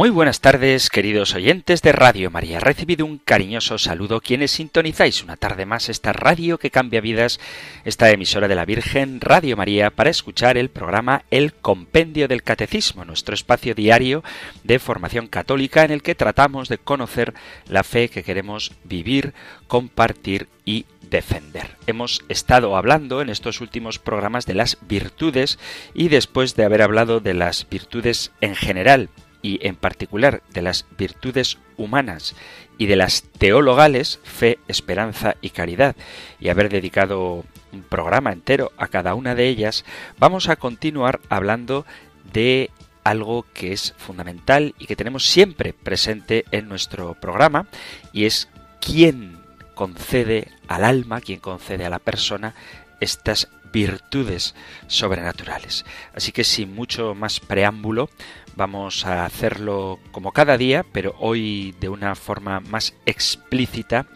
Muy buenas tardes, queridos oyentes de Radio María. Recibido un cariñoso saludo quienes sintonizáis una tarde más esta radio que cambia vidas, esta emisora de la Virgen, Radio María, para escuchar el programa El Compendio del Catecismo, nuestro espacio diario de formación católica en el que tratamos de conocer la fe que queremos vivir, compartir y defender. Hemos estado hablando en estos últimos programas de las virtudes y después de haber hablado de las virtudes en general, y en particular de las virtudes humanas y de las teologales, fe, esperanza y caridad, y haber dedicado un programa entero a cada una de ellas, vamos a continuar hablando de algo que es fundamental y que tenemos siempre presente en nuestro programa, y es quién concede al alma, quién concede a la persona estas virtudes sobrenaturales. Así que sin mucho más preámbulo, Vamos a hacerlo como cada día, pero hoy de una forma más explícita,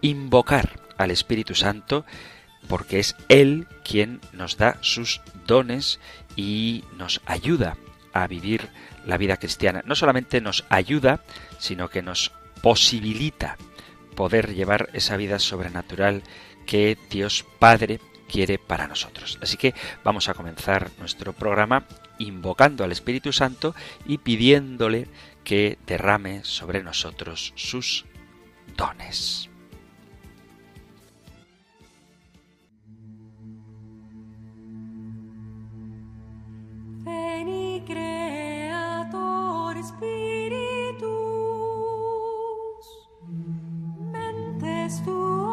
invocar al Espíritu Santo porque es Él quien nos da sus dones y nos ayuda a vivir la vida cristiana. No solamente nos ayuda, sino que nos posibilita poder llevar esa vida sobrenatural que Dios Padre quiere para nosotros. Así que vamos a comenzar nuestro programa invocando al Espíritu Santo y pidiéndole que derrame sobre nosotros sus dones. Veni creator spiritus mentes tu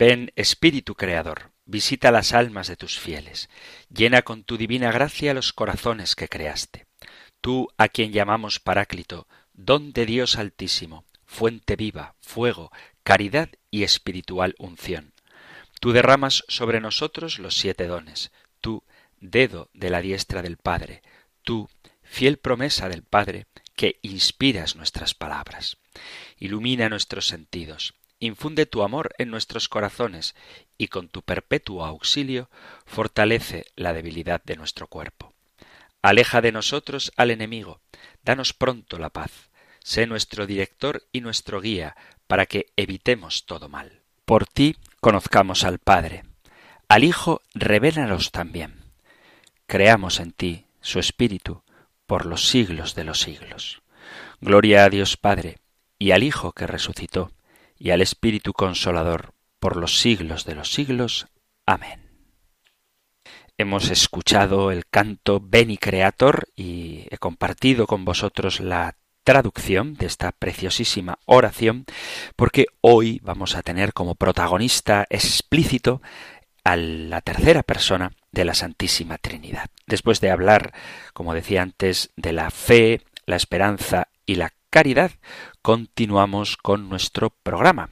Ven Espíritu Creador, visita las almas de tus fieles, llena con tu divina gracia los corazones que creaste. Tú a quien llamamos Paráclito, don de Dios Altísimo, fuente viva, fuego, caridad y espiritual unción. Tú derramas sobre nosotros los siete dones, tú, dedo de la diestra del Padre, tú, fiel promesa del Padre, que inspiras nuestras palabras. Ilumina nuestros sentidos, infunde tu amor en nuestros corazones y con tu perpetuo auxilio fortalece la debilidad de nuestro cuerpo. Aleja de nosotros al enemigo, danos pronto la paz, sé nuestro director y nuestro guía, para que evitemos todo mal. Por ti conozcamos al Padre. Al Hijo revélanos también. Creamos en ti su Espíritu por los siglos de los siglos. Gloria a Dios Padre, y al Hijo que resucitó, y al Espíritu Consolador, por los siglos de los siglos. Amén. Hemos escuchado el canto Beni Creator y he compartido con vosotros la traducción de esta preciosísima oración, porque hoy vamos a tener como protagonista explícito a la tercera persona de la Santísima Trinidad. Después de hablar, como decía antes, de la fe, la esperanza y la caridad, continuamos con nuestro programa.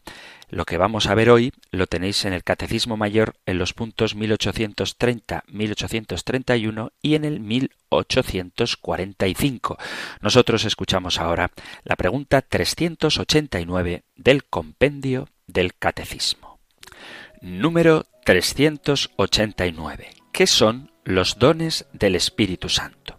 Lo que vamos a ver hoy lo tenéis en el Catecismo Mayor en los puntos 1830, 1831 y en el 1845. Nosotros escuchamos ahora la pregunta 389 del compendio del Catecismo. Número 389. ¿Qué son los dones del Espíritu Santo?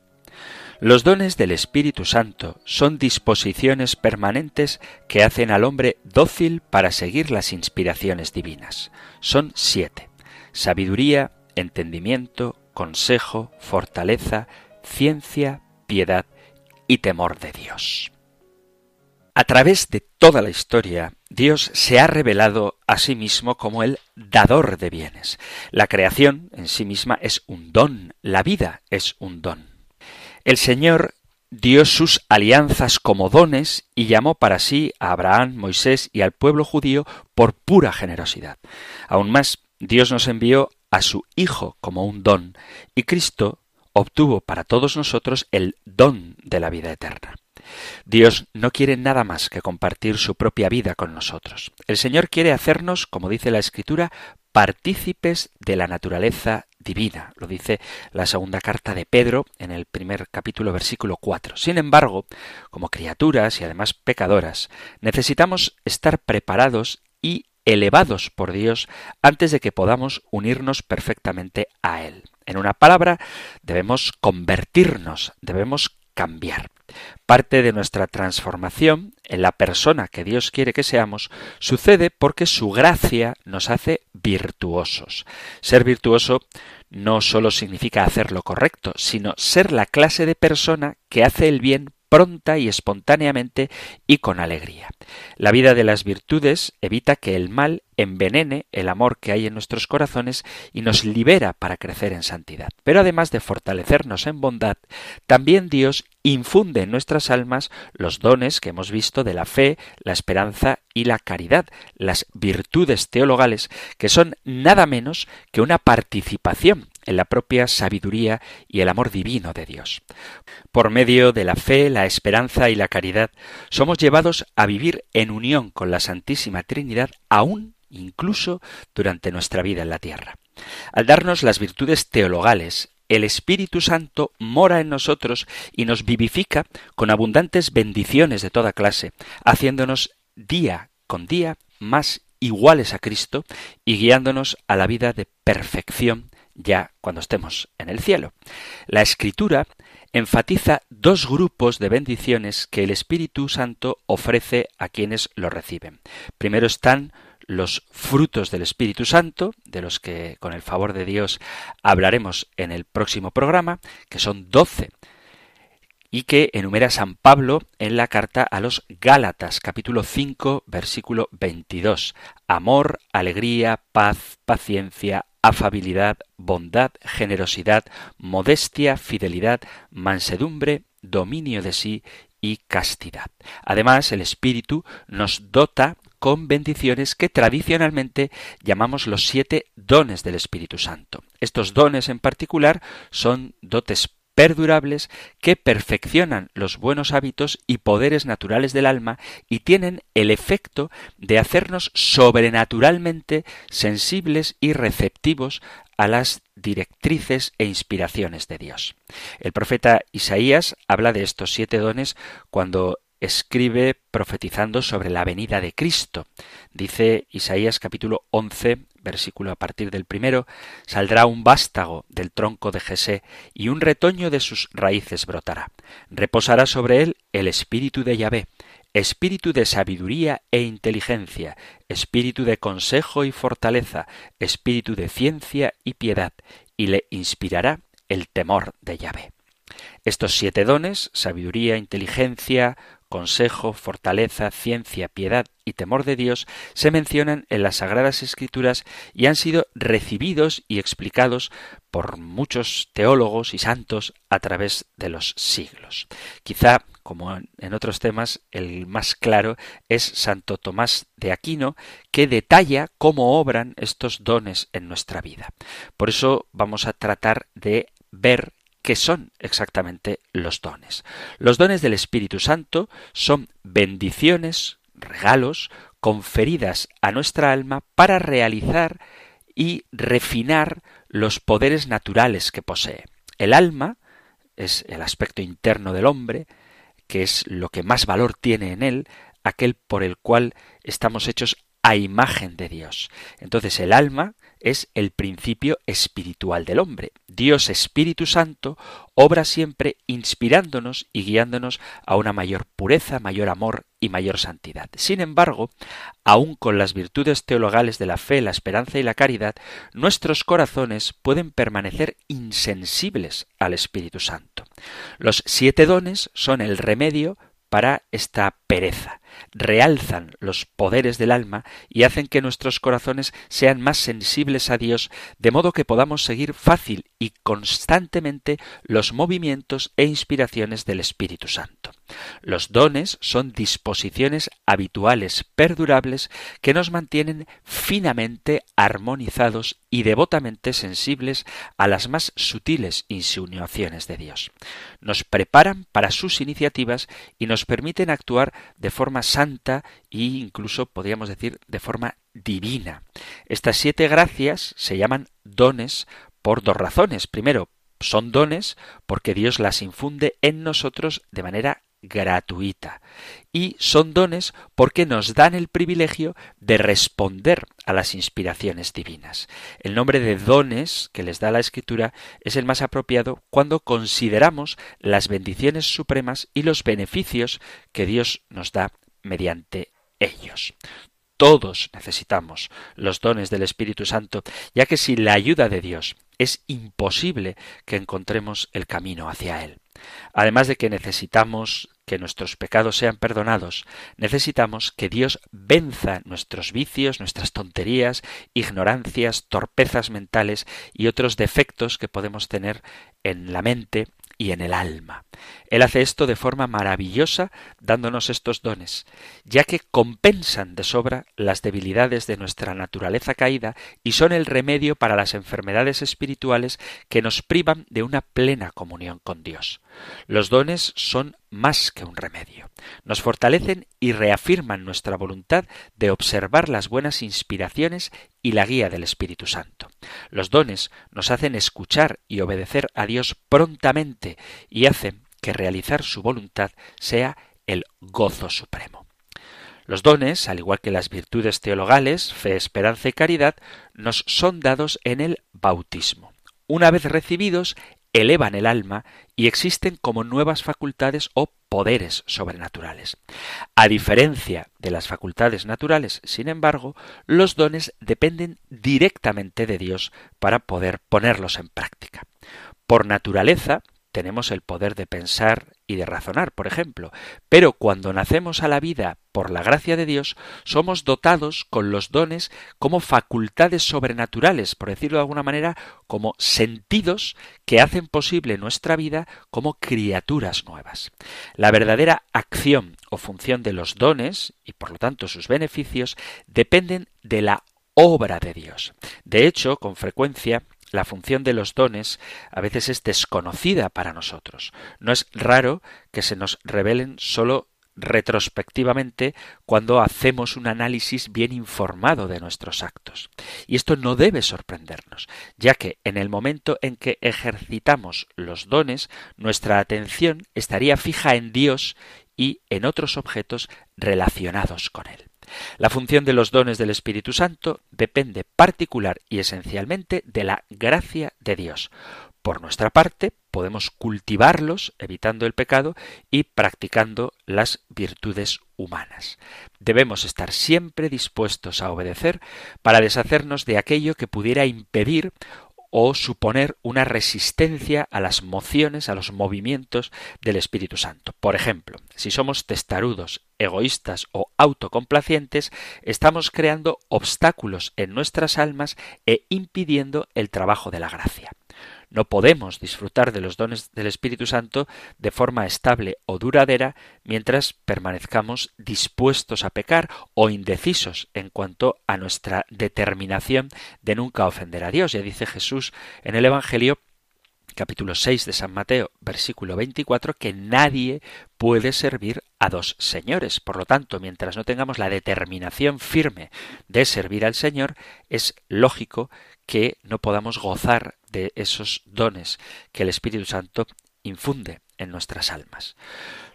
Los dones del Espíritu Santo son disposiciones permanentes que hacen al hombre dócil para seguir las inspiraciones divinas. Son siete. Sabiduría, entendimiento, consejo, fortaleza, ciencia, piedad y temor de Dios. A través de toda la historia, Dios se ha revelado a sí mismo como el dador de bienes. La creación en sí misma es un don, la vida es un don. El Señor dio sus alianzas como dones y llamó para sí a Abraham, Moisés y al pueblo judío por pura generosidad. Aún más, Dios nos envió a su Hijo como un don, y Cristo obtuvo para todos nosotros el don de la vida eterna. Dios no quiere nada más que compartir su propia vida con nosotros. El Señor quiere hacernos, como dice la Escritura, partícipes de la naturaleza divina. Lo dice la segunda carta de Pedro en el primer capítulo versículo 4. Sin embargo, como criaturas y además pecadoras, necesitamos estar preparados y elevados por Dios antes de que podamos unirnos perfectamente a Él. En una palabra, debemos convertirnos, debemos cambiar. Parte de nuestra transformación en la persona que Dios quiere que seamos sucede porque su gracia nos hace virtuosos. Ser virtuoso no solo significa hacer lo correcto, sino ser la clase de persona que hace el bien pronta y espontáneamente y con alegría. La vida de las virtudes evita que el mal envenene el amor que hay en nuestros corazones y nos libera para crecer en santidad. Pero además de fortalecernos en bondad, también Dios infunde en nuestras almas los dones que hemos visto de la fe, la esperanza y la caridad, las virtudes teologales, que son nada menos que una participación en la propia sabiduría y el amor divino de Dios. Por medio de la fe, la esperanza y la caridad, somos llevados a vivir en unión con la Santísima Trinidad aún incluso durante nuestra vida en la tierra. Al darnos las virtudes teologales, el Espíritu Santo mora en nosotros y nos vivifica con abundantes bendiciones de toda clase, haciéndonos día con día más iguales a Cristo y guiándonos a la vida de perfección ya cuando estemos en el cielo. La Escritura enfatiza dos grupos de bendiciones que el Espíritu Santo ofrece a quienes lo reciben. Primero están los frutos del Espíritu Santo, de los que con el favor de Dios hablaremos en el próximo programa, que son doce y que enumera San Pablo en la carta a los Gálatas, capítulo 5, versículo 22. Amor, alegría, paz, paciencia, afabilidad, bondad, generosidad, modestia, fidelidad, mansedumbre, dominio de sí y castidad. Además, el Espíritu nos dota con bendiciones que tradicionalmente llamamos los siete dones del Espíritu Santo. Estos dones en particular son dotes perdurables que perfeccionan los buenos hábitos y poderes naturales del alma y tienen el efecto de hacernos sobrenaturalmente sensibles y receptivos a las directrices e inspiraciones de Dios. El profeta Isaías habla de estos siete dones cuando escribe profetizando sobre la venida de Cristo. Dice Isaías capítulo 11, versículo a partir del primero, saldrá un vástago del tronco de Jesé y un retoño de sus raíces brotará. Reposará sobre él el espíritu de Yahvé, espíritu de sabiduría e inteligencia, espíritu de consejo y fortaleza, espíritu de ciencia y piedad, y le inspirará el temor de Yahvé. Estos siete dones, sabiduría, inteligencia, consejo, fortaleza, ciencia, piedad y temor de Dios se mencionan en las Sagradas Escrituras y han sido recibidos y explicados por muchos teólogos y santos a través de los siglos. Quizá, como en otros temas, el más claro es Santo Tomás de Aquino, que detalla cómo obran estos dones en nuestra vida. Por eso vamos a tratar de ver ¿Qué son exactamente los dones? Los dones del Espíritu Santo son bendiciones, regalos, conferidas a nuestra alma para realizar y refinar los poderes naturales que posee. El alma es el aspecto interno del hombre, que es lo que más valor tiene en él, aquel por el cual estamos hechos a imagen de Dios. Entonces el alma es el principio espiritual del hombre. Dios Espíritu Santo obra siempre inspirándonos y guiándonos a una mayor pureza, mayor amor y mayor santidad. Sin embargo, aun con las virtudes teologales de la fe, la esperanza y la caridad, nuestros corazones pueden permanecer insensibles al Espíritu Santo. Los siete dones son el remedio para esta pereza. Realzan los poderes del alma y hacen que nuestros corazones sean más sensibles a Dios, de modo que podamos seguir fácil y constantemente los movimientos e inspiraciones del Espíritu Santo. Los dones son disposiciones habituales, perdurables, que nos mantienen finamente armonizados y devotamente sensibles a las más sutiles insinuaciones de Dios. Nos preparan para sus iniciativas y nos permiten actuar de forma santa e incluso podríamos decir de forma divina. Estas siete gracias se llaman dones por dos razones. Primero, son dones porque Dios las infunde en nosotros de manera gratuita. Y son dones porque nos dan el privilegio de responder a las inspiraciones divinas. El nombre de dones que les da la Escritura es el más apropiado cuando consideramos las bendiciones supremas y los beneficios que Dios nos da mediante ellos. Todos necesitamos los dones del Espíritu Santo, ya que sin la ayuda de Dios es imposible que encontremos el camino hacia Él. Además de que necesitamos que nuestros pecados sean perdonados, necesitamos que Dios venza nuestros vicios, nuestras tonterías, ignorancias, torpezas mentales y otros defectos que podemos tener en la mente y en el alma. Él hace esto de forma maravillosa dándonos estos dones, ya que compensan de sobra las debilidades de nuestra naturaleza caída y son el remedio para las enfermedades espirituales que nos privan de una plena comunión con Dios. Los dones son más que un remedio. Nos fortalecen y reafirman nuestra voluntad de observar las buenas inspiraciones y la guía del Espíritu Santo. Los dones nos hacen escuchar y obedecer a Dios prontamente y hacen que realizar su voluntad sea el gozo supremo. Los dones, al igual que las virtudes teologales, fe, esperanza y caridad, nos son dados en el bautismo. Una vez recibidos, elevan el alma y existen como nuevas facultades o poderes sobrenaturales. A diferencia de las facultades naturales, sin embargo, los dones dependen directamente de Dios para poder ponerlos en práctica. Por naturaleza, tenemos el poder de pensar y de razonar, por ejemplo, pero cuando nacemos a la vida por la gracia de Dios, somos dotados con los dones como facultades sobrenaturales, por decirlo de alguna manera, como sentidos que hacen posible nuestra vida como criaturas nuevas. La verdadera acción o función de los dones, y por lo tanto sus beneficios, dependen de la obra de Dios. De hecho, con frecuencia, la función de los dones a veces es desconocida para nosotros. No es raro que se nos revelen solo retrospectivamente cuando hacemos un análisis bien informado de nuestros actos. Y esto no debe sorprendernos, ya que en el momento en que ejercitamos los dones, nuestra atención estaría fija en Dios y en otros objetos relacionados con Él. La función de los dones del Espíritu Santo depende particular y esencialmente de la gracia de Dios. Por nuestra parte, podemos cultivarlos evitando el pecado y practicando las virtudes humanas. Debemos estar siempre dispuestos a obedecer para deshacernos de aquello que pudiera impedir o suponer una resistencia a las mociones, a los movimientos del Espíritu Santo. Por ejemplo, si somos testarudos, egoístas o autocomplacientes, estamos creando obstáculos en nuestras almas e impidiendo el trabajo de la gracia. No podemos disfrutar de los dones del Espíritu Santo de forma estable o duradera mientras permanezcamos dispuestos a pecar o indecisos en cuanto a nuestra determinación de nunca ofender a Dios. Ya dice Jesús en el Evangelio capítulo 6 de San Mateo, versículo 24, que nadie puede servir a dos señores. Por lo tanto, mientras no tengamos la determinación firme de servir al Señor, es lógico que no podamos gozar de esos dones que el Espíritu Santo infunde en nuestras almas.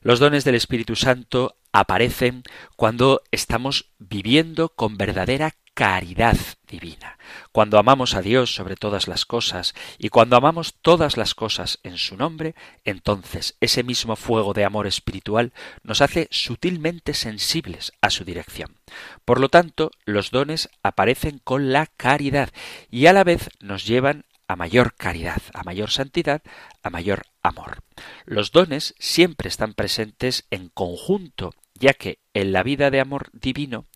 Los dones del Espíritu Santo aparecen cuando estamos viviendo con verdadera caridad divina. Cuando amamos a Dios sobre todas las cosas y cuando amamos todas las cosas en su nombre, entonces ese mismo fuego de amor espiritual nos hace sutilmente sensibles a su dirección. Por lo tanto, los dones aparecen con la caridad y a la vez nos llevan a mayor caridad, a mayor santidad, a mayor amor. Los dones siempre están presentes en conjunto, ya que en la vida de amor divino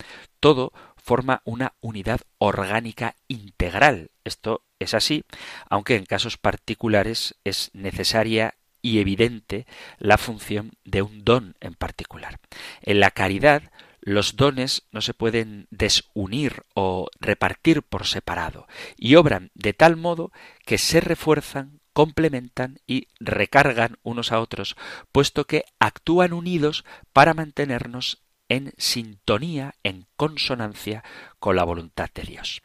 todo forma una unidad orgánica integral. Esto es así, aunque en casos particulares es necesaria y evidente la función de un don en particular. En la caridad, los dones no se pueden desunir o repartir por separado y obran de tal modo que se refuerzan, complementan y recargan unos a otros, puesto que actúan unidos para mantenernos en sintonía, en consonancia con la voluntad de Dios.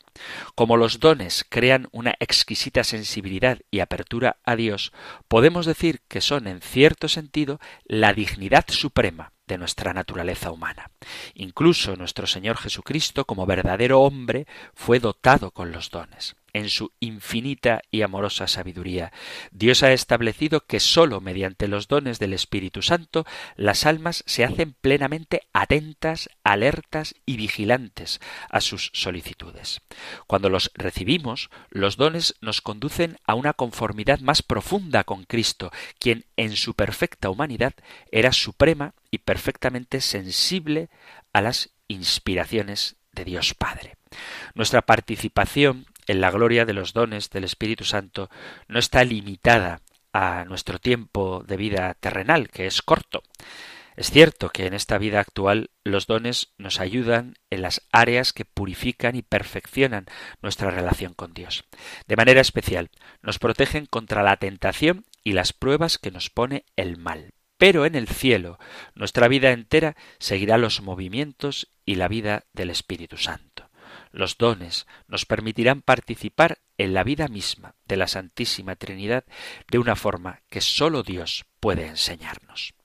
Como los dones crean una exquisita sensibilidad y apertura a Dios, podemos decir que son, en cierto sentido, la dignidad suprema de nuestra naturaleza humana. Incluso nuestro Señor Jesucristo, como verdadero hombre, fue dotado con los dones en su infinita y amorosa sabiduría. Dios ha establecido que sólo mediante los dones del Espíritu Santo las almas se hacen plenamente atentas, alertas y vigilantes a sus solicitudes. Cuando los recibimos, los dones nos conducen a una conformidad más profunda con Cristo, quien en su perfecta humanidad era suprema y perfectamente sensible a las inspiraciones de Dios Padre. Nuestra participación en la gloria de los dones del Espíritu Santo no está limitada a nuestro tiempo de vida terrenal, que es corto. Es cierto que en esta vida actual los dones nos ayudan en las áreas que purifican y perfeccionan nuestra relación con Dios. De manera especial, nos protegen contra la tentación y las pruebas que nos pone el mal. Pero en el cielo, nuestra vida entera seguirá los movimientos y la vida del Espíritu Santo. Los dones nos permitirán participar en la vida misma de la Santísima Trinidad de una forma que sólo Dios puede enseñarnos.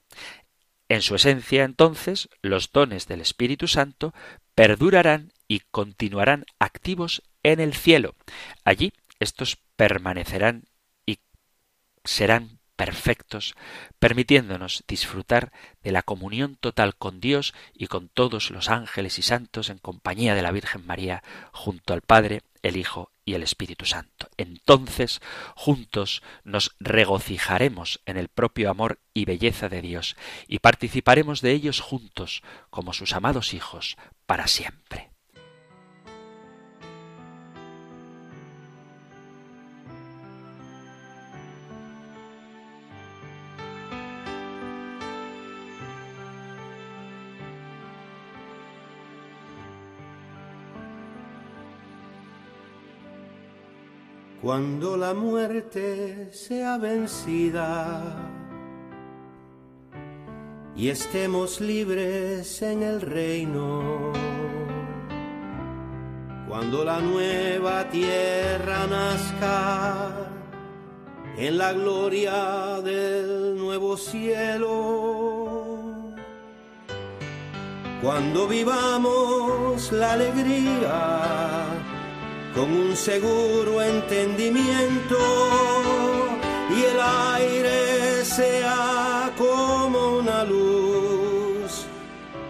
En su esencia, entonces, los dones del Espíritu Santo perdurarán y continuarán activos en el cielo. Allí estos permanecerán y serán perfectos, permitiéndonos disfrutar de la comunión total con Dios y con todos los ángeles y santos en compañía de la Virgen María, junto al Padre, el Hijo y el Espíritu Santo. Entonces, juntos nos regocijaremos en el propio amor y belleza de Dios y participaremos de ellos juntos como sus amados hijos para siempre. Cuando la muerte sea vencida. Y estemos libres en el reino, cuando la nueva tierra nazca en la gloria del nuevo cielo, cuando vivamos la alegría con un seguro entendimiento y el aire sea como una luz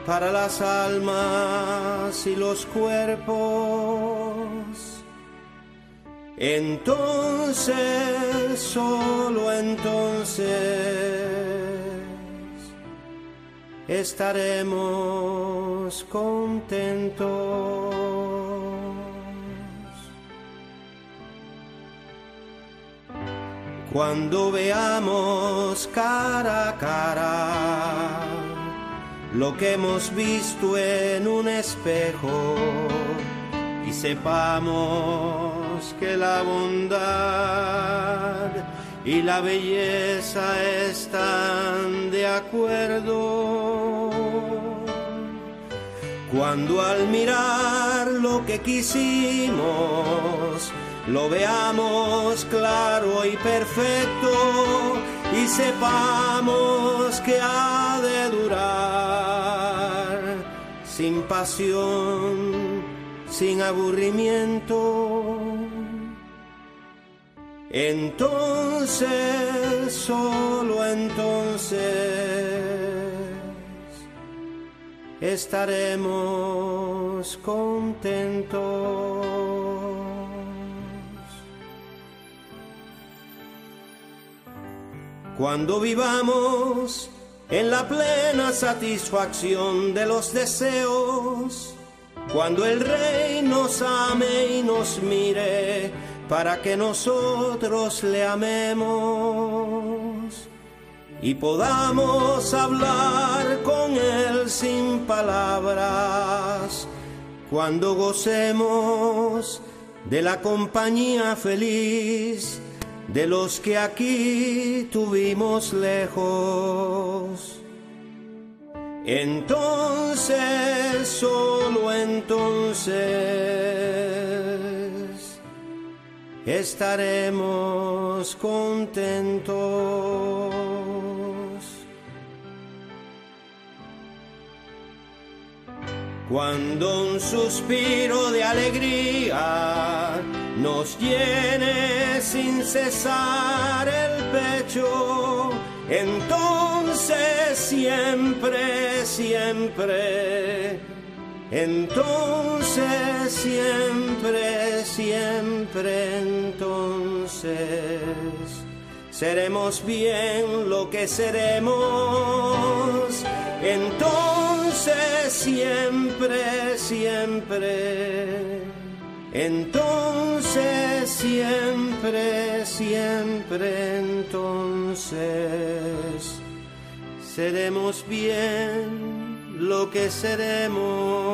para las almas y los cuerpos. Entonces, solo entonces, estaremos contentos. Cuando veamos cara a cara lo que hemos visto en un espejo y sepamos que la bondad y la belleza están de acuerdo. Cuando al mirar lo que quisimos, lo veamos claro y perfecto y sepamos que ha de durar sin pasión, sin aburrimiento. Entonces, solo entonces, estaremos contentos. Cuando vivamos en la plena satisfacción de los deseos, cuando el Rey nos ame y nos mire para que nosotros le amemos y podamos hablar con Él sin palabras, cuando gocemos de la compañía feliz de los que aquí tuvimos lejos. Entonces, solo entonces, estaremos contentos. Cuando un suspiro de alegría nos llene sin cesar el pecho, entonces siempre, siempre, entonces siempre, siempre, entonces seremos bien lo que seremos, entonces siempre, siempre entonces siempre, siempre entonces seremos bien lo que seremos.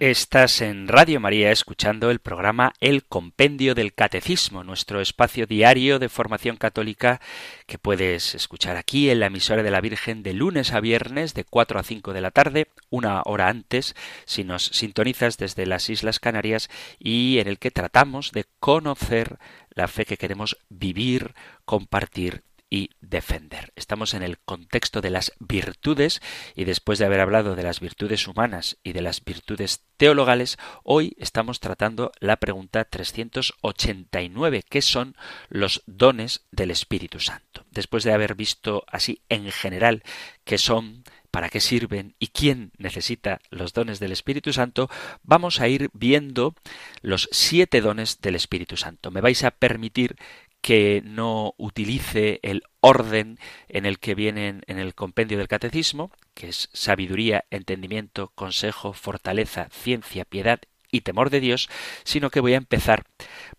Estás en Radio María escuchando el programa El Compendio del Catecismo, nuestro espacio diario de formación católica que puedes escuchar aquí en la emisora de la Virgen de lunes a viernes de 4 a 5 de la tarde, una hora antes, si nos sintonizas desde las Islas Canarias y en el que tratamos de conocer la fe que queremos vivir, compartir y defender. Estamos en el contexto de las virtudes y después de haber hablado de las virtudes humanas y de las virtudes teologales, hoy estamos tratando la pregunta 389, que son los dones del Espíritu Santo. Después de haber visto así en general qué son, para qué sirven y quién necesita los dones del Espíritu Santo, vamos a ir viendo los siete dones del Espíritu Santo. Me vais a permitir que no utilice el orden en el que vienen en el compendio del catecismo, que es sabiduría, entendimiento, consejo, fortaleza, ciencia, piedad y temor de Dios, sino que voy a empezar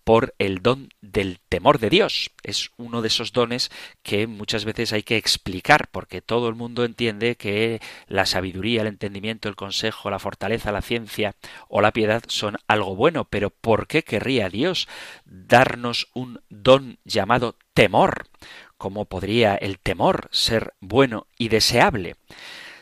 por el don del temor de Dios. Es uno de esos dones que muchas veces hay que explicar, porque todo el mundo entiende que la sabiduría, el entendimiento, el consejo, la fortaleza, la ciencia o la piedad son algo bueno, pero ¿por qué querría Dios darnos un don llamado temor? ¿Cómo podría el temor ser bueno y deseable?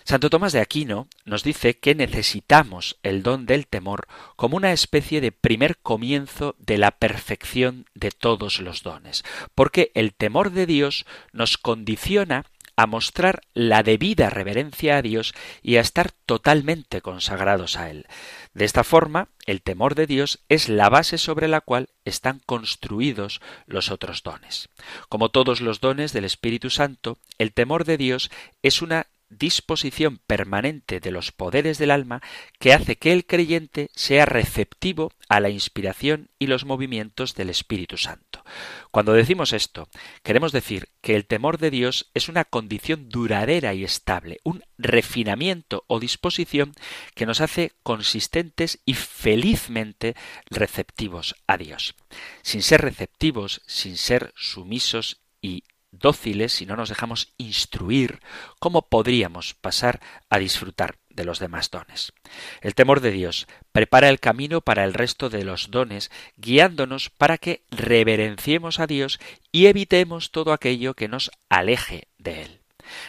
Santo Tomás de Aquino nos dice que necesitamos el don del temor como una especie de primer comienzo de la perfección de todos los dones, porque el temor de Dios nos condiciona a mostrar la debida reverencia a Dios y a estar totalmente consagrados a Él. De esta forma, el temor de Dios es la base sobre la cual están construidos los otros dones. Como todos los dones del Espíritu Santo, el temor de Dios es una disposición permanente de los poderes del alma que hace que el creyente sea receptivo a la inspiración y los movimientos del Espíritu Santo. Cuando decimos esto, queremos decir que el temor de Dios es una condición duradera y estable, un refinamiento o disposición que nos hace consistentes y felizmente receptivos a Dios. Sin ser receptivos, sin ser sumisos y dóciles, si no nos dejamos instruir, ¿cómo podríamos pasar a disfrutar de los demás dones? El temor de Dios prepara el camino para el resto de los dones, guiándonos para que reverenciemos a Dios y evitemos todo aquello que nos aleje de Él.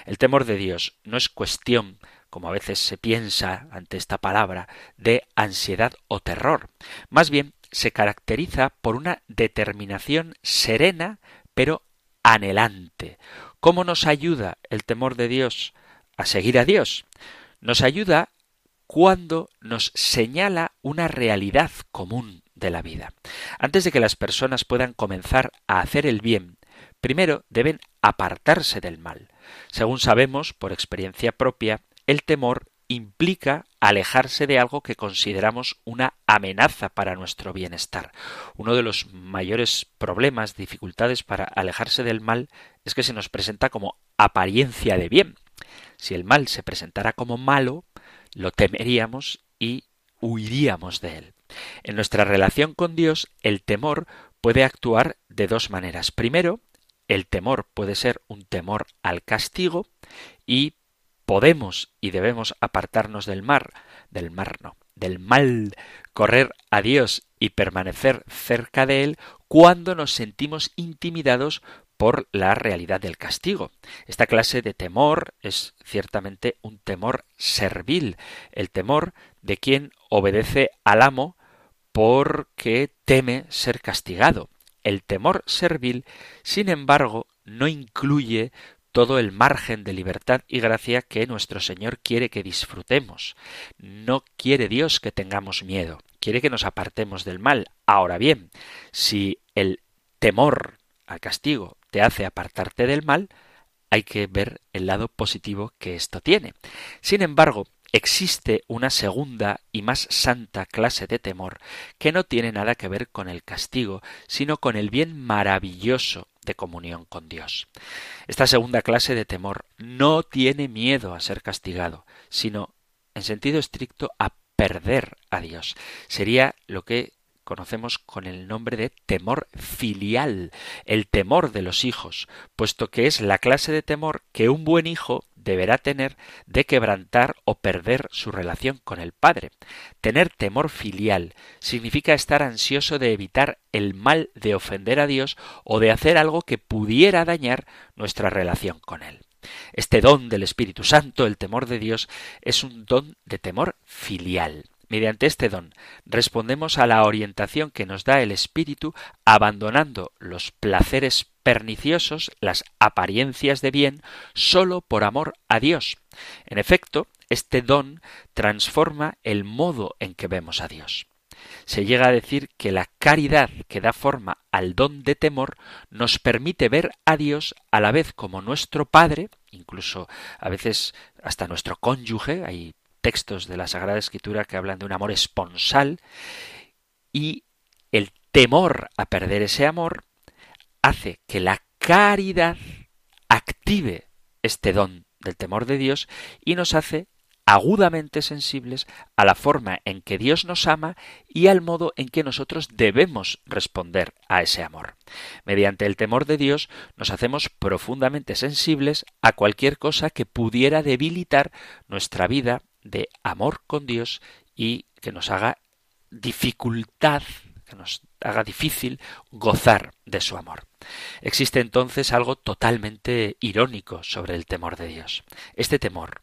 El temor de Dios no es cuestión como a veces se piensa ante esta palabra, de ansiedad o terror. Más bien, se caracteriza por una determinación serena, pero anhelante. ¿Cómo nos ayuda el temor de Dios a seguir a Dios? Nos ayuda cuando nos señala una realidad común de la vida. Antes de que las personas puedan comenzar a hacer el bien, primero deben apartarse del mal. Según sabemos por experiencia propia, el temor implica alejarse de algo que consideramos una amenaza para nuestro bienestar. Uno de los mayores problemas, dificultades para alejarse del mal es que se nos presenta como apariencia de bien. Si el mal se presentara como malo, lo temeríamos y huiríamos de él. En nuestra relación con Dios, el temor puede actuar de dos maneras. Primero, el temor puede ser un temor al castigo y podemos y debemos apartarnos del mar, del mar no, del mal, correr a Dios y permanecer cerca de Él cuando nos sentimos intimidados por la realidad del castigo. Esta clase de temor es ciertamente un temor servil, el temor de quien obedece al amo porque teme ser castigado. El temor servil, sin embargo, no incluye todo el margen de libertad y gracia que nuestro Señor quiere que disfrutemos. No quiere Dios que tengamos miedo, quiere que nos apartemos del mal. Ahora bien, si el temor al castigo te hace apartarte del mal, hay que ver el lado positivo que esto tiene. Sin embargo, existe una segunda y más santa clase de temor que no tiene nada que ver con el castigo, sino con el bien maravilloso de comunión con Dios. Esta segunda clase de temor no tiene miedo a ser castigado, sino, en sentido estricto, a perder a Dios. Sería lo que conocemos con el nombre de temor filial, el temor de los hijos, puesto que es la clase de temor que un buen hijo deberá tener de quebrantar o perder su relación con el Padre. Tener temor filial significa estar ansioso de evitar el mal de ofender a Dios o de hacer algo que pudiera dañar nuestra relación con Él. Este don del Espíritu Santo, el temor de Dios, es un don de temor filial. Mediante este don respondemos a la orientación que nos da el Espíritu, abandonando los placeres perniciosos, las apariencias de bien, sólo por amor a Dios. En efecto, este don transforma el modo en que vemos a Dios. Se llega a decir que la caridad que da forma al don de temor nos permite ver a Dios a la vez como nuestro Padre, incluso a veces hasta nuestro cónyuge, hay textos de la Sagrada Escritura que hablan de un amor esponsal y el temor a perder ese amor hace que la caridad active este don del temor de Dios y nos hace agudamente sensibles a la forma en que Dios nos ama y al modo en que nosotros debemos responder a ese amor. Mediante el temor de Dios nos hacemos profundamente sensibles a cualquier cosa que pudiera debilitar nuestra vida de amor con Dios y que nos haga dificultad, que nos haga difícil gozar de su amor. Existe entonces algo totalmente irónico sobre el temor de Dios. Este temor,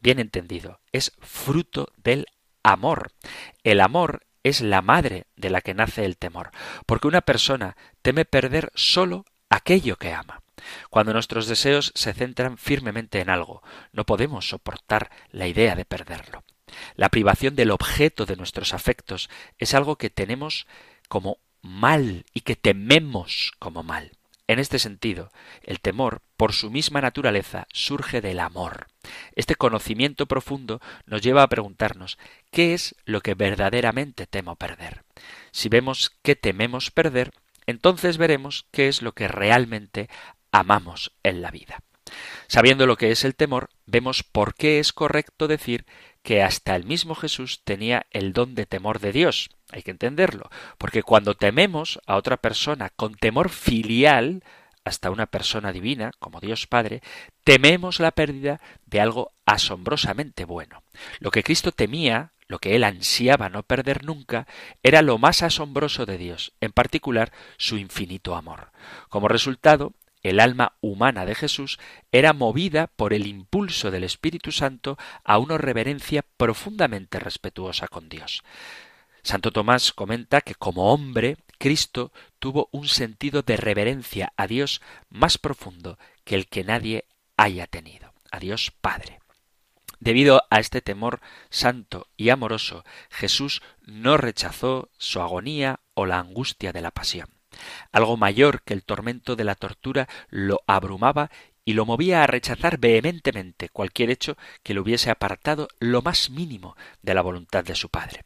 bien entendido, es fruto del amor. El amor es la madre de la que nace el temor, porque una persona teme perder solo aquello que ama. Cuando nuestros deseos se centran firmemente en algo, no podemos soportar la idea de perderlo. La privación del objeto de nuestros afectos es algo que tenemos como mal y que tememos como mal. En este sentido, el temor, por su misma naturaleza, surge del amor. Este conocimiento profundo nos lleva a preguntarnos ¿qué es lo que verdaderamente temo perder? Si vemos que tememos perder, entonces veremos qué es lo que realmente amamos en la vida. Sabiendo lo que es el temor, vemos por qué es correcto decir que hasta el mismo Jesús tenía el don de temor de Dios. Hay que entenderlo, porque cuando tememos a otra persona con temor filial, hasta una persona divina, como Dios Padre, tememos la pérdida de algo asombrosamente bueno. Lo que Cristo temía, lo que él ansiaba no perder nunca, era lo más asombroso de Dios, en particular su infinito amor. Como resultado, el alma humana de Jesús era movida por el impulso del Espíritu Santo a una reverencia profundamente respetuosa con Dios. Santo Tomás comenta que como hombre Cristo tuvo un sentido de reverencia a Dios más profundo que el que nadie haya tenido, a Dios Padre. Debido a este temor santo y amoroso, Jesús no rechazó su agonía o la angustia de la pasión. Algo mayor que el tormento de la tortura lo abrumaba y lo movía a rechazar vehementemente cualquier hecho que lo hubiese apartado lo más mínimo de la voluntad de su padre.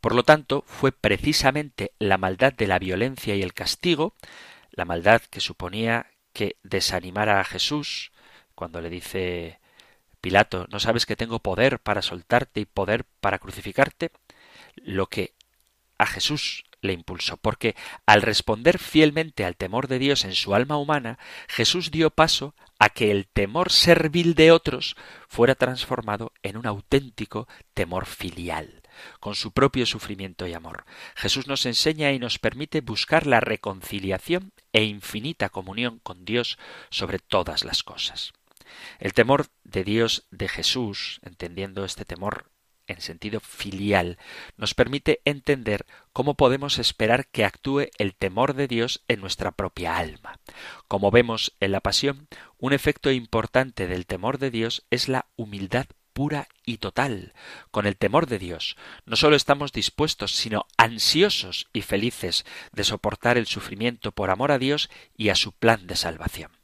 Por lo tanto, fue precisamente la maldad de la violencia y el castigo, la maldad que suponía que desanimara a Jesús, cuando le dice Pilato, ¿no sabes que tengo poder para soltarte y poder para crucificarte? Lo que a Jesús le impulsó, porque al responder fielmente al temor de Dios en su alma humana, Jesús dio paso a que el temor servil de otros fuera transformado en un auténtico temor filial, con su propio sufrimiento y amor. Jesús nos enseña y nos permite buscar la reconciliación e infinita comunión con Dios sobre todas las cosas. El temor de Dios de Jesús, entendiendo este temor en sentido filial, nos permite entender cómo podemos esperar que actúe el temor de Dios en nuestra propia alma. Como vemos en la pasión, un efecto importante del temor de Dios es la humildad pura y total. Con el temor de Dios no solo estamos dispuestos, sino ansiosos y felices de soportar el sufrimiento por amor a Dios y a su plan de salvación.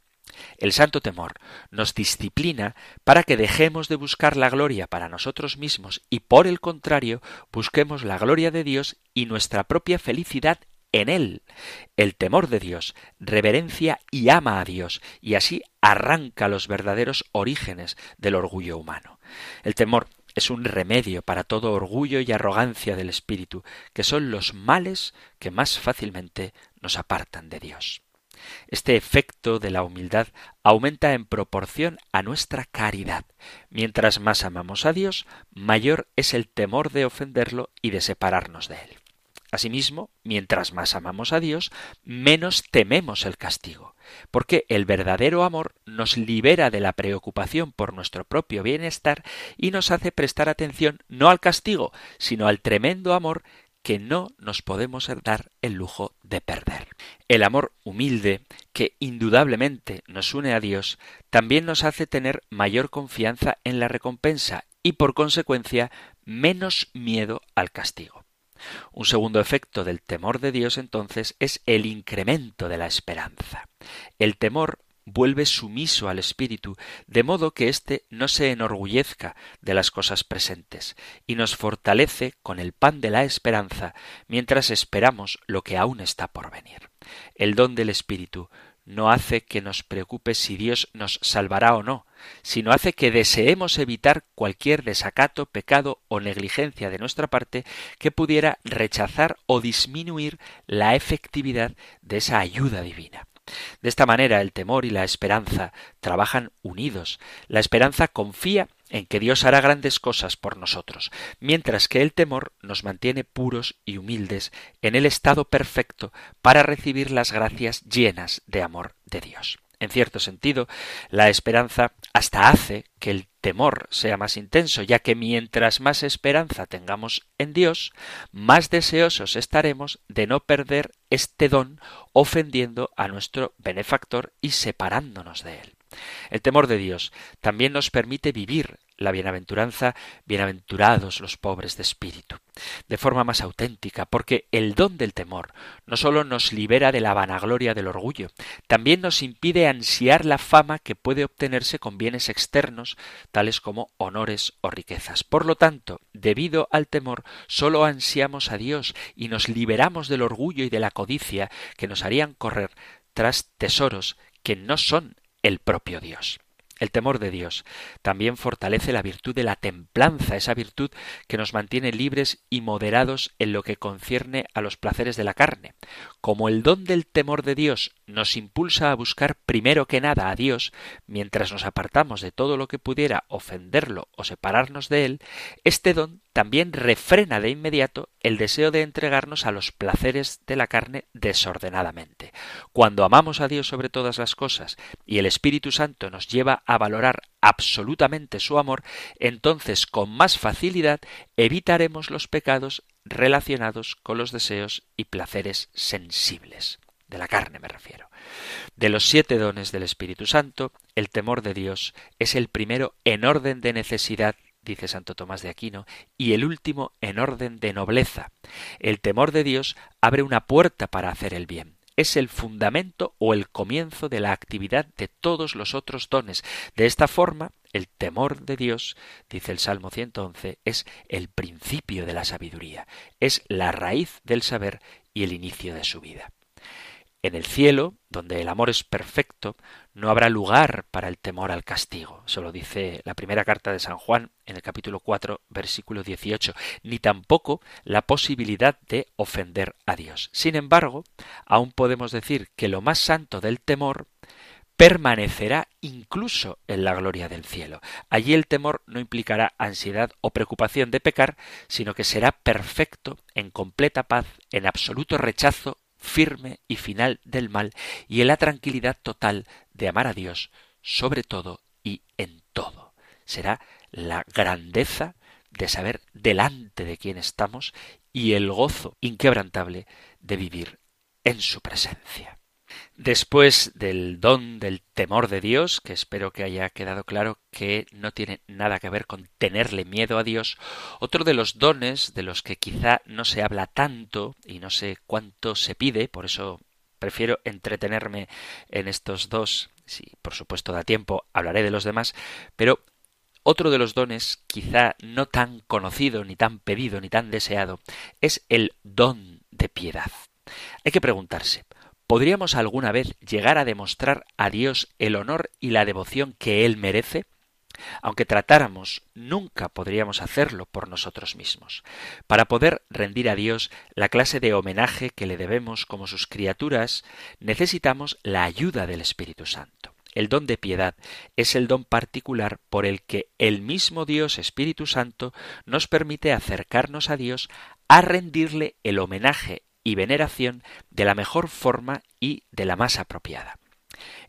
El santo temor nos disciplina para que dejemos de buscar la gloria para nosotros mismos y por el contrario busquemos la gloria de Dios y nuestra propia felicidad en Él. El temor de Dios reverencia y ama a Dios y así arranca los verdaderos orígenes del orgullo humano. El temor es un remedio para todo orgullo y arrogancia del espíritu, que son los males que más fácilmente nos apartan de Dios. Este efecto de la humildad aumenta en proporción a nuestra caridad. Mientras más amamos a Dios, mayor es el temor de ofenderlo y de separarnos de él. Asimismo, mientras más amamos a Dios, menos tememos el castigo, porque el verdadero amor nos libera de la preocupación por nuestro propio bienestar y nos hace prestar atención no al castigo, sino al tremendo amor que no nos podemos dar el lujo de perder. El amor humilde, que indudablemente nos une a Dios, también nos hace tener mayor confianza en la recompensa y por consecuencia menos miedo al castigo. Un segundo efecto del temor de Dios entonces es el incremento de la esperanza. El temor vuelve sumiso al espíritu, de modo que éste no se enorgullezca de las cosas presentes, y nos fortalece con el pan de la esperanza mientras esperamos lo que aún está por venir. El don del espíritu no hace que nos preocupe si Dios nos salvará o no, sino hace que deseemos evitar cualquier desacato, pecado o negligencia de nuestra parte que pudiera rechazar o disminuir la efectividad de esa ayuda divina. De esta manera el temor y la esperanza trabajan unidos. La esperanza confía en que Dios hará grandes cosas por nosotros, mientras que el temor nos mantiene puros y humildes en el estado perfecto para recibir las gracias llenas de amor de Dios. En cierto sentido, la esperanza hasta hace que el temor sea más intenso, ya que mientras más esperanza tengamos en Dios, más deseosos estaremos de no perder este don ofendiendo a nuestro benefactor y separándonos de él. El temor de Dios también nos permite vivir la bienaventuranza, bienaventurados los pobres de espíritu, de forma más auténtica, porque el don del temor no sólo nos libera de la vanagloria del orgullo, también nos impide ansiar la fama que puede obtenerse con bienes externos, tales como honores o riquezas. Por lo tanto, debido al temor, sólo ansiamos a Dios y nos liberamos del orgullo y de la codicia que nos harían correr tras tesoros que no son el propio Dios. El temor de Dios también fortalece la virtud de la templanza, esa virtud que nos mantiene libres y moderados en lo que concierne a los placeres de la carne. Como el don del temor de Dios nos impulsa a buscar primero que nada a Dios, mientras nos apartamos de todo lo que pudiera ofenderlo o separarnos de él, este don también refrena de inmediato el deseo de entregarnos a los placeres de la carne desordenadamente. Cuando amamos a Dios sobre todas las cosas y el Espíritu Santo nos lleva a valorar absolutamente su amor, entonces con más facilidad evitaremos los pecados relacionados con los deseos y placeres sensibles. De la carne me refiero. De los siete dones del Espíritu Santo, el temor de Dios es el primero en orden de necesidad dice Santo Tomás de Aquino, y el último en orden de nobleza. El temor de Dios abre una puerta para hacer el bien. Es el fundamento o el comienzo de la actividad de todos los otros dones. De esta forma, el temor de Dios, dice el Salmo 111, es el principio de la sabiduría, es la raíz del saber y el inicio de su vida. En el cielo, donde el amor es perfecto, no habrá lugar para el temor al castigo. Eso lo dice la primera carta de San Juan en el capítulo 4, versículo 18, ni tampoco la posibilidad de ofender a Dios. Sin embargo, aún podemos decir que lo más santo del temor permanecerá incluso en la gloria del cielo. Allí el temor no implicará ansiedad o preocupación de pecar, sino que será perfecto, en completa paz, en absoluto rechazo firme y final del mal y en la tranquilidad total de amar a Dios sobre todo y en todo. Será la grandeza de saber delante de quién estamos y el gozo inquebrantable de vivir en su presencia. Después del don del temor de Dios, que espero que haya quedado claro que no tiene nada que ver con tenerle miedo a Dios, otro de los dones de los que quizá no se habla tanto y no sé cuánto se pide, por eso prefiero entretenerme en estos dos, si por supuesto da tiempo hablaré de los demás, pero otro de los dones, quizá no tan conocido, ni tan pedido, ni tan deseado, es el don de piedad. Hay que preguntarse, ¿Podríamos alguna vez llegar a demostrar a Dios el honor y la devoción que Él merece? Aunque tratáramos, nunca podríamos hacerlo por nosotros mismos. Para poder rendir a Dios la clase de homenaje que le debemos como sus criaturas, necesitamos la ayuda del Espíritu Santo. el don de piedad es el don particular por el que el mismo Dios Espíritu Santo nos permite acercarnos a Dios a rendirle el homenaje y veneración de la mejor forma y de la más apropiada.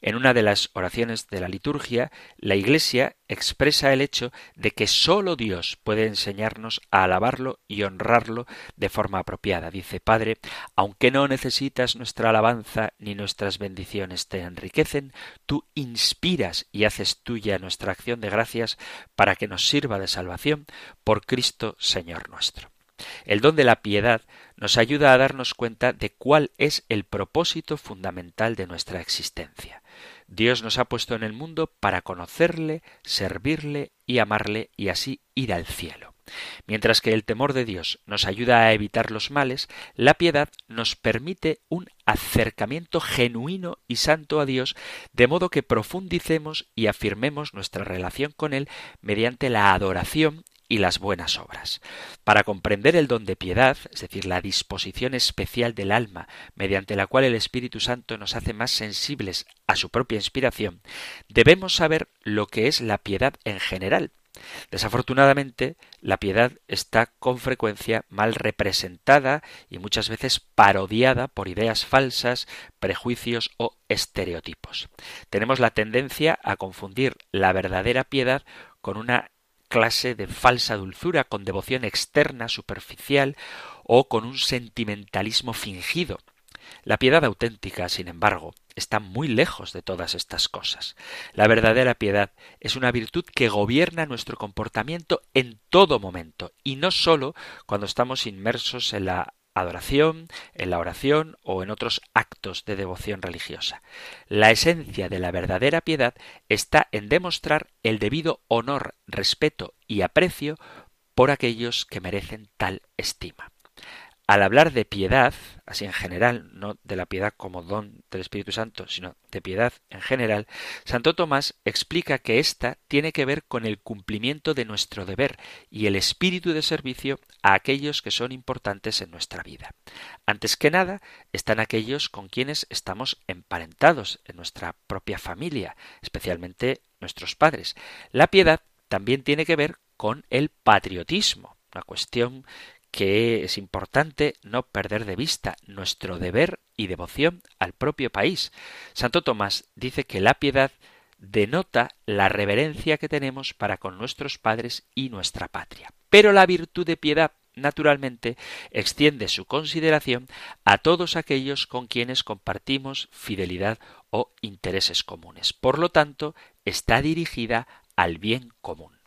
En una de las oraciones de la liturgia, la Iglesia expresa el hecho de que sólo Dios puede enseñarnos a alabarlo y honrarlo de forma apropiada. Dice, Padre, aunque no necesitas nuestra alabanza ni nuestras bendiciones te enriquecen, tú inspiras y haces tuya nuestra acción de gracias para que nos sirva de salvación por Cristo Señor nuestro. El don de la piedad nos ayuda a darnos cuenta de cuál es el propósito fundamental de nuestra existencia. Dios nos ha puesto en el mundo para conocerle, servirle y amarle y así ir al cielo. Mientras que el temor de Dios nos ayuda a evitar los males, la piedad nos permite un acercamiento genuino y santo a Dios, de modo que profundicemos y afirmemos nuestra relación con Él mediante la adoración y las buenas obras. Para comprender el don de piedad, es decir, la disposición especial del alma mediante la cual el Espíritu Santo nos hace más sensibles a su propia inspiración, debemos saber lo que es la piedad en general. Desafortunadamente, la piedad está con frecuencia mal representada y muchas veces parodiada por ideas falsas, prejuicios o estereotipos. Tenemos la tendencia a confundir la verdadera piedad con una clase de falsa dulzura, con devoción externa, superficial o con un sentimentalismo fingido. La piedad auténtica, sin embargo, está muy lejos de todas estas cosas. La verdadera piedad es una virtud que gobierna nuestro comportamiento en todo momento, y no sólo cuando estamos inmersos en la adoración, en la oración o en otros actos de devoción religiosa. La esencia de la verdadera piedad está en demostrar el debido honor, respeto y aprecio por aquellos que merecen tal estima. Al hablar de piedad, así en general, no de la piedad como don del Espíritu Santo, sino de piedad en general, Santo Tomás explica que ésta tiene que ver con el cumplimiento de nuestro deber y el espíritu de servicio a aquellos que son importantes en nuestra vida. Antes que nada, están aquellos con quienes estamos emparentados en nuestra propia familia, especialmente nuestros padres. La piedad también tiene que ver con el patriotismo, una cuestión que es importante no perder de vista nuestro deber y devoción al propio país. Santo Tomás dice que la piedad denota la reverencia que tenemos para con nuestros padres y nuestra patria. Pero la virtud de piedad naturalmente extiende su consideración a todos aquellos con quienes compartimos fidelidad o intereses comunes. Por lo tanto, está dirigida al bien común.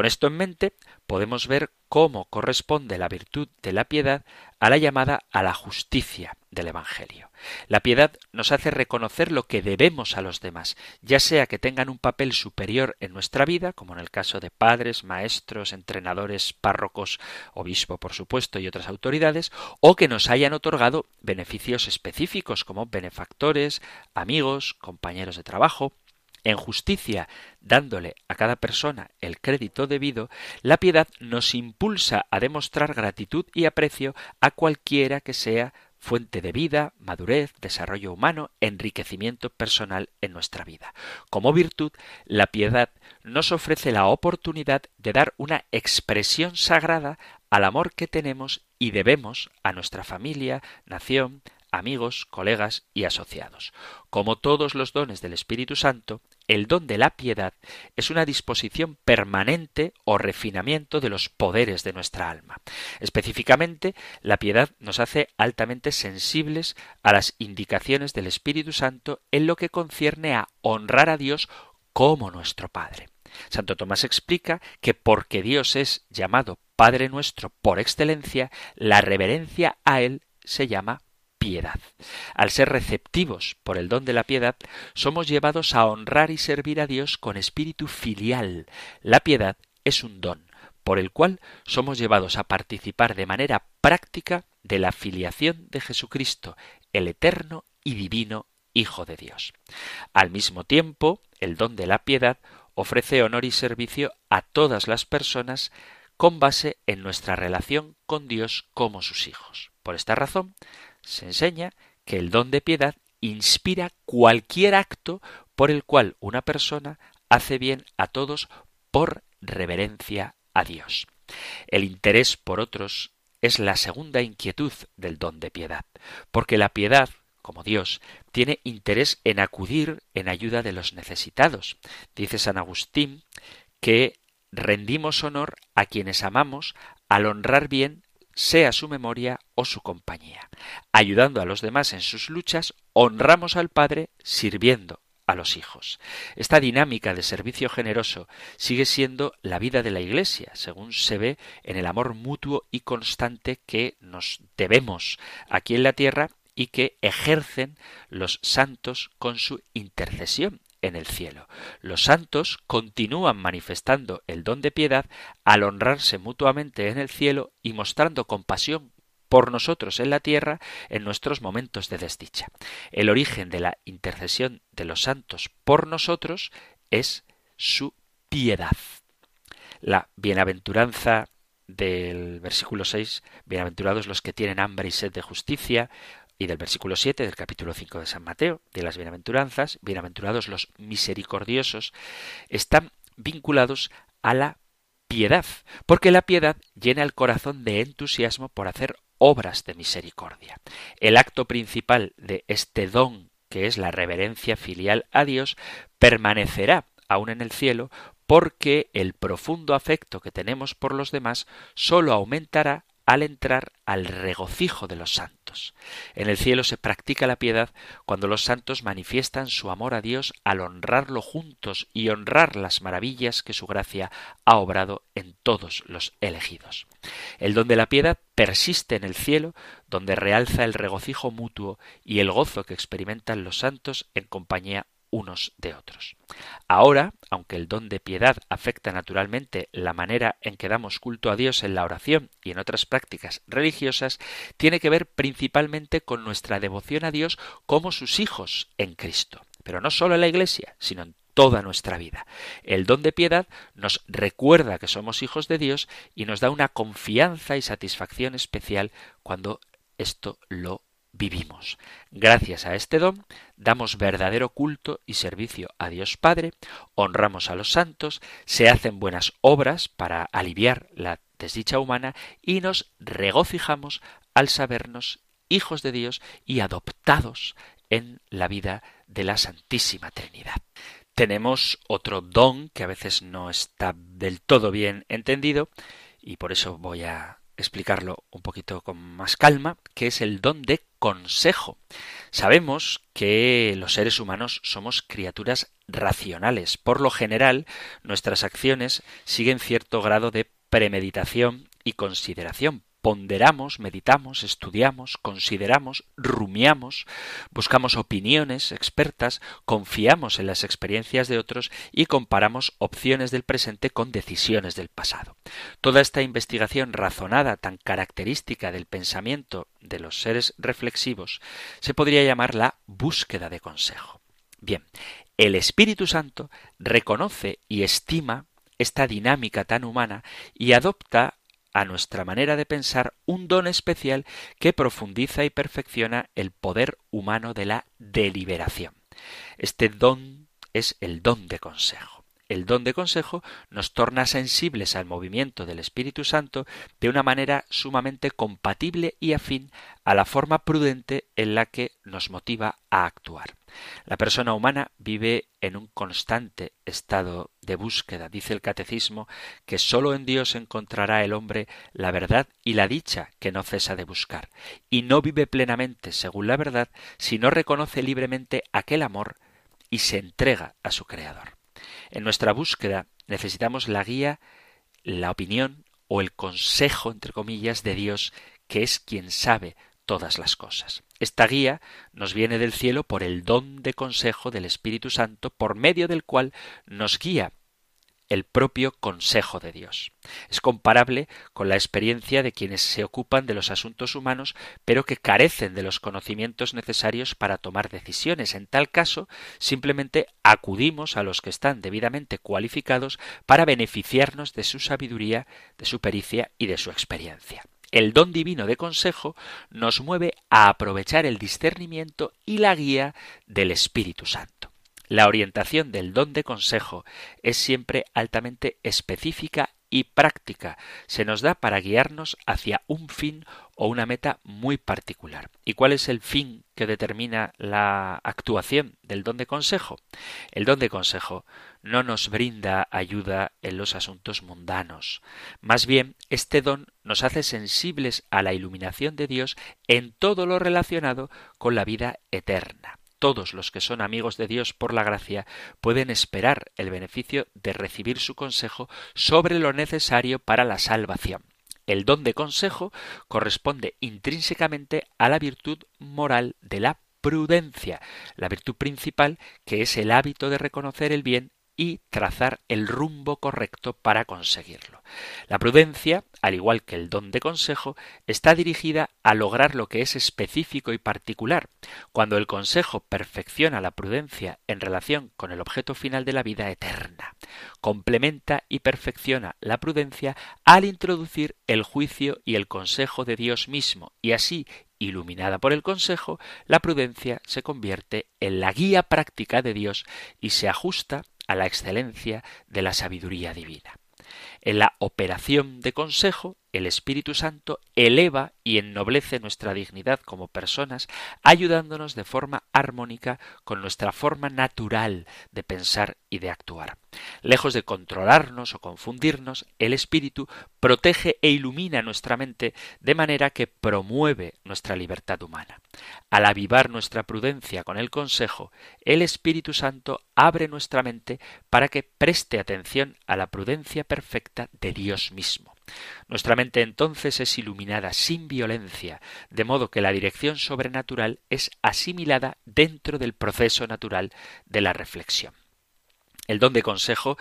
Con esto en mente, podemos ver cómo corresponde la virtud de la piedad a la llamada a la justicia del Evangelio. La piedad nos hace reconocer lo que debemos a los demás, ya sea que tengan un papel superior en nuestra vida, como en el caso de padres, maestros, entrenadores, párrocos, obispo, por supuesto, y otras autoridades, o que nos hayan otorgado beneficios específicos como benefactores, amigos, compañeros de trabajo, en justicia, dándole a cada persona el crédito debido, la piedad nos impulsa a demostrar gratitud y aprecio a cualquiera que sea fuente de vida, madurez, desarrollo humano, enriquecimiento personal en nuestra vida. Como virtud, la piedad nos ofrece la oportunidad de dar una expresión sagrada al amor que tenemos y debemos a nuestra familia, nación, amigos, colegas y asociados. Como todos los dones del Espíritu Santo, el don de la piedad es una disposición permanente o refinamiento de los poderes de nuestra alma. Específicamente, la piedad nos hace altamente sensibles a las indicaciones del Espíritu Santo en lo que concierne a honrar a Dios como nuestro Padre. Santo Tomás explica que porque Dios es llamado Padre nuestro por excelencia, la reverencia a Él se llama piedad. Al ser receptivos por el don de la piedad, somos llevados a honrar y servir a Dios con espíritu filial. La piedad es un don, por el cual somos llevados a participar de manera práctica de la filiación de Jesucristo, el eterno y divino Hijo de Dios. Al mismo tiempo, el don de la piedad ofrece honor y servicio a todas las personas con base en nuestra relación con Dios como sus hijos. Por esta razón, se enseña que el don de piedad inspira cualquier acto por el cual una persona hace bien a todos por reverencia a Dios. El interés por otros es la segunda inquietud del don de piedad, porque la piedad, como Dios, tiene interés en acudir en ayuda de los necesitados. Dice San Agustín que rendimos honor a quienes amamos al honrar bien sea su memoria o su compañía. Ayudando a los demás en sus luchas, honramos al Padre sirviendo a los hijos. Esta dinámica de servicio generoso sigue siendo la vida de la Iglesia, según se ve en el amor mutuo y constante que nos debemos aquí en la tierra y que ejercen los santos con su intercesión en el cielo. Los santos continúan manifestando el don de piedad al honrarse mutuamente en el cielo y mostrando compasión por nosotros en la tierra en nuestros momentos de desdicha. El origen de la intercesión de los santos por nosotros es su piedad. La bienaventuranza del versículo 6, bienaventurados los que tienen hambre y sed de justicia, y del versículo 7 del capítulo 5 de San Mateo, de las bienaventuranzas, bienaventurados los misericordiosos, están vinculados a la piedad, porque la piedad llena el corazón de entusiasmo por hacer obras de misericordia. El acto principal de este don, que es la reverencia filial a Dios, permanecerá aún en el cielo, porque el profundo afecto que tenemos por los demás sólo aumentará al entrar al regocijo de los santos. En el cielo se practica la piedad cuando los santos manifiestan su amor a Dios al honrarlo juntos y honrar las maravillas que su gracia ha obrado en todos los elegidos. El don de la piedad persiste en el cielo, donde realza el regocijo mutuo y el gozo que experimentan los santos en compañía unos de otros. Ahora, aunque el don de piedad afecta naturalmente la manera en que damos culto a Dios en la oración y en otras prácticas religiosas, tiene que ver principalmente con nuestra devoción a Dios como sus hijos en Cristo. Pero no solo en la Iglesia, sino en toda nuestra vida. El don de piedad nos recuerda que somos hijos de Dios y nos da una confianza y satisfacción especial cuando esto lo vivimos. Gracias a este don damos verdadero culto y servicio a Dios Padre, honramos a los santos, se hacen buenas obras para aliviar la desdicha humana y nos regocijamos al sabernos hijos de Dios y adoptados en la vida de la Santísima Trinidad. Tenemos otro don que a veces no está del todo bien entendido y por eso voy a explicarlo un poquito con más calma, que es el don de consejo. Sabemos que los seres humanos somos criaturas racionales. Por lo general, nuestras acciones siguen cierto grado de premeditación y consideración ponderamos, meditamos, estudiamos, consideramos, rumiamos, buscamos opiniones expertas, confiamos en las experiencias de otros y comparamos opciones del presente con decisiones del pasado. Toda esta investigación razonada tan característica del pensamiento de los seres reflexivos se podría llamar la búsqueda de consejo. Bien, el Espíritu Santo reconoce y estima esta dinámica tan humana y adopta a nuestra manera de pensar un don especial que profundiza y perfecciona el poder humano de la deliberación. Este don es el don de consejo. El don de consejo nos torna sensibles al movimiento del Espíritu Santo de una manera sumamente compatible y afín a la forma prudente en la que nos motiva a actuar. La persona humana vive en un constante estado de búsqueda. Dice el catecismo que sólo en Dios encontrará el hombre la verdad y la dicha que no cesa de buscar, y no vive plenamente según la verdad si no reconoce libremente aquel amor y se entrega a su Creador. En nuestra búsqueda necesitamos la guía, la opinión o el consejo, entre comillas, de Dios, que es quien sabe todas las cosas. Esta guía nos viene del cielo por el don de consejo del Espíritu Santo, por medio del cual nos guía el propio consejo de Dios. Es comparable con la experiencia de quienes se ocupan de los asuntos humanos, pero que carecen de los conocimientos necesarios para tomar decisiones. En tal caso, simplemente acudimos a los que están debidamente cualificados para beneficiarnos de su sabiduría, de su pericia y de su experiencia. El don divino de consejo nos mueve a aprovechar el discernimiento y la guía del Espíritu Santo. La orientación del don de consejo es siempre altamente específica y práctica. Se nos da para guiarnos hacia un fin o una meta muy particular. ¿Y cuál es el fin que determina la actuación del don de consejo? El don de consejo no nos brinda ayuda en los asuntos mundanos. Más bien, este don nos hace sensibles a la iluminación de Dios en todo lo relacionado con la vida eterna todos los que son amigos de Dios por la gracia pueden esperar el beneficio de recibir su consejo sobre lo necesario para la salvación. El don de consejo corresponde intrínsecamente a la virtud moral de la prudencia, la virtud principal que es el hábito de reconocer el bien y trazar el rumbo correcto para conseguirlo. La prudencia, al igual que el don de consejo, está dirigida a lograr lo que es específico y particular. Cuando el consejo perfecciona la prudencia en relación con el objeto final de la vida eterna, complementa y perfecciona la prudencia al introducir el juicio y el consejo de Dios mismo, y así iluminada por el consejo, la prudencia se convierte en la guía práctica de Dios y se ajusta a la excelencia de la sabiduría divina. En la operación de consejo, el Espíritu Santo eleva y ennoblece nuestra dignidad como personas, ayudándonos de forma armónica con nuestra forma natural de pensar y de actuar. Lejos de controlarnos o confundirnos, el Espíritu protege e ilumina nuestra mente de manera que promueve nuestra libertad humana. Al avivar nuestra prudencia con el consejo, el Espíritu Santo abre nuestra mente para que preste atención a la prudencia perfecta de Dios mismo. Nuestra mente entonces es iluminada sin violencia, de modo que la dirección sobrenatural es asimilada dentro del proceso natural de la reflexión. El don de consejo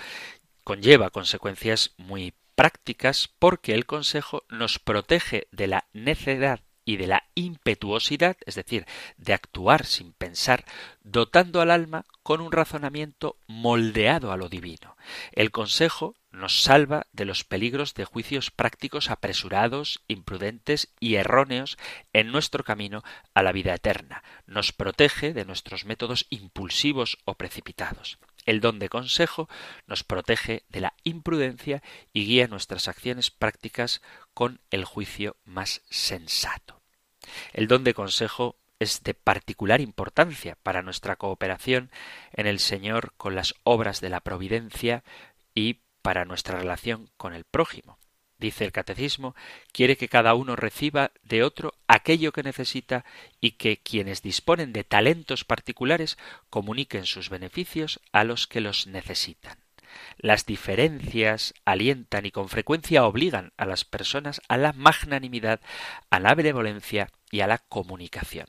conlleva consecuencias muy prácticas porque el consejo nos protege de la necedad y de la impetuosidad, es decir, de actuar sin pensar, dotando al alma con un razonamiento moldeado a lo divino. El consejo nos salva de los peligros de juicios prácticos apresurados, imprudentes y erróneos en nuestro camino a la vida eterna. Nos protege de nuestros métodos impulsivos o precipitados. El don de consejo nos protege de la imprudencia y guía nuestras acciones prácticas con el juicio más sensato. El don de consejo es de particular importancia para nuestra cooperación en el Señor con las obras de la providencia y para nuestra relación con el prójimo. Dice el catecismo, quiere que cada uno reciba de otro aquello que necesita y que quienes disponen de talentos particulares comuniquen sus beneficios a los que los necesitan. Las diferencias alientan y con frecuencia obligan a las personas a la magnanimidad, a la benevolencia y a la comunicación.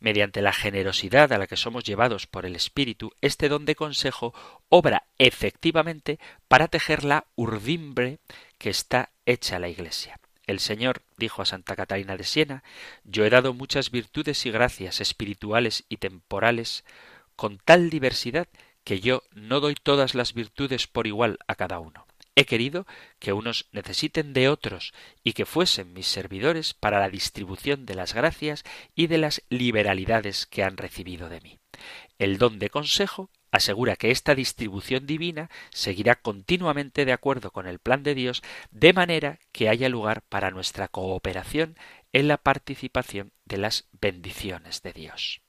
Mediante la generosidad a la que somos llevados por el Espíritu, este don de consejo obra efectivamente para tejer la urdimbre que está hecha la Iglesia. El Señor dijo a Santa Catalina de Siena Yo he dado muchas virtudes y gracias espirituales y temporales con tal diversidad que yo no doy todas las virtudes por igual a cada uno. He querido que unos necesiten de otros y que fuesen mis servidores para la distribución de las gracias y de las liberalidades que han recibido de mí. El don de consejo asegura que esta distribución divina seguirá continuamente de acuerdo con el plan de Dios, de manera que haya lugar para nuestra cooperación en la participación de las bendiciones de Dios.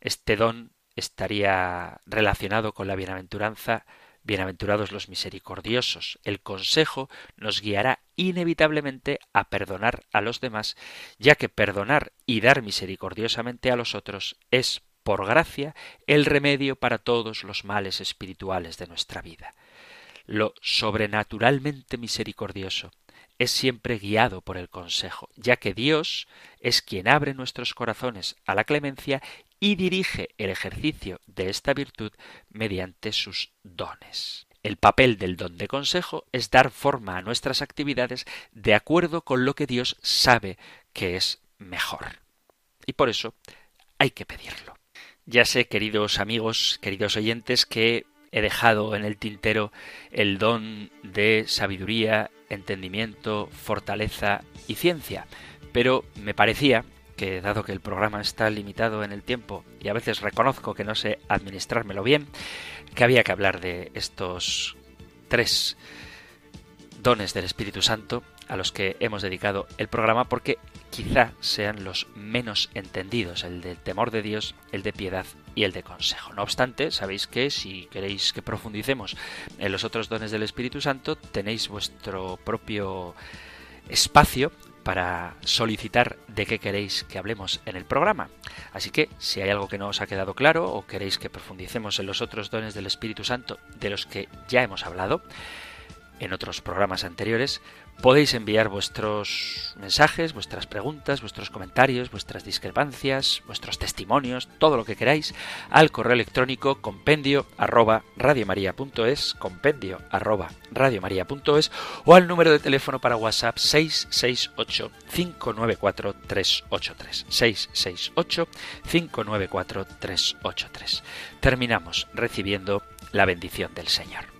Este don estaría relacionado con la bienaventuranza Bienaventurados los misericordiosos. El consejo nos guiará inevitablemente a perdonar a los demás, ya que perdonar y dar misericordiosamente a los otros es, por gracia, el remedio para todos los males espirituales de nuestra vida. Lo sobrenaturalmente misericordioso es siempre guiado por el consejo, ya que Dios es quien abre nuestros corazones a la clemencia y dirige el ejercicio de esta virtud mediante sus dones. El papel del don de consejo es dar forma a nuestras actividades de acuerdo con lo que Dios sabe que es mejor. Y por eso hay que pedirlo. Ya sé, queridos amigos, queridos oyentes, que he dejado en el tintero el don de sabiduría, entendimiento, fortaleza y ciencia, pero me parecía que dado que el programa está limitado en el tiempo y a veces reconozco que no sé administrármelo bien, que había que hablar de estos tres dones del Espíritu Santo a los que hemos dedicado el programa porque quizá sean los menos entendidos, el del temor de Dios, el de piedad y el de consejo. No obstante, sabéis que si queréis que profundicemos en los otros dones del Espíritu Santo, tenéis vuestro propio espacio para solicitar de qué queréis que hablemos en el programa. Así que si hay algo que no os ha quedado claro o queréis que profundicemos en los otros dones del Espíritu Santo de los que ya hemos hablado en otros programas anteriores, Podéis enviar vuestros mensajes, vuestras preguntas, vuestros comentarios, vuestras discrepancias, vuestros testimonios, todo lo que queráis al correo electrónico compendio arroba radiomaria.es, compendio arroba radiomaria.es o al número de teléfono para WhatsApp 668 594 383 668 594 383. Terminamos recibiendo la bendición del Señor.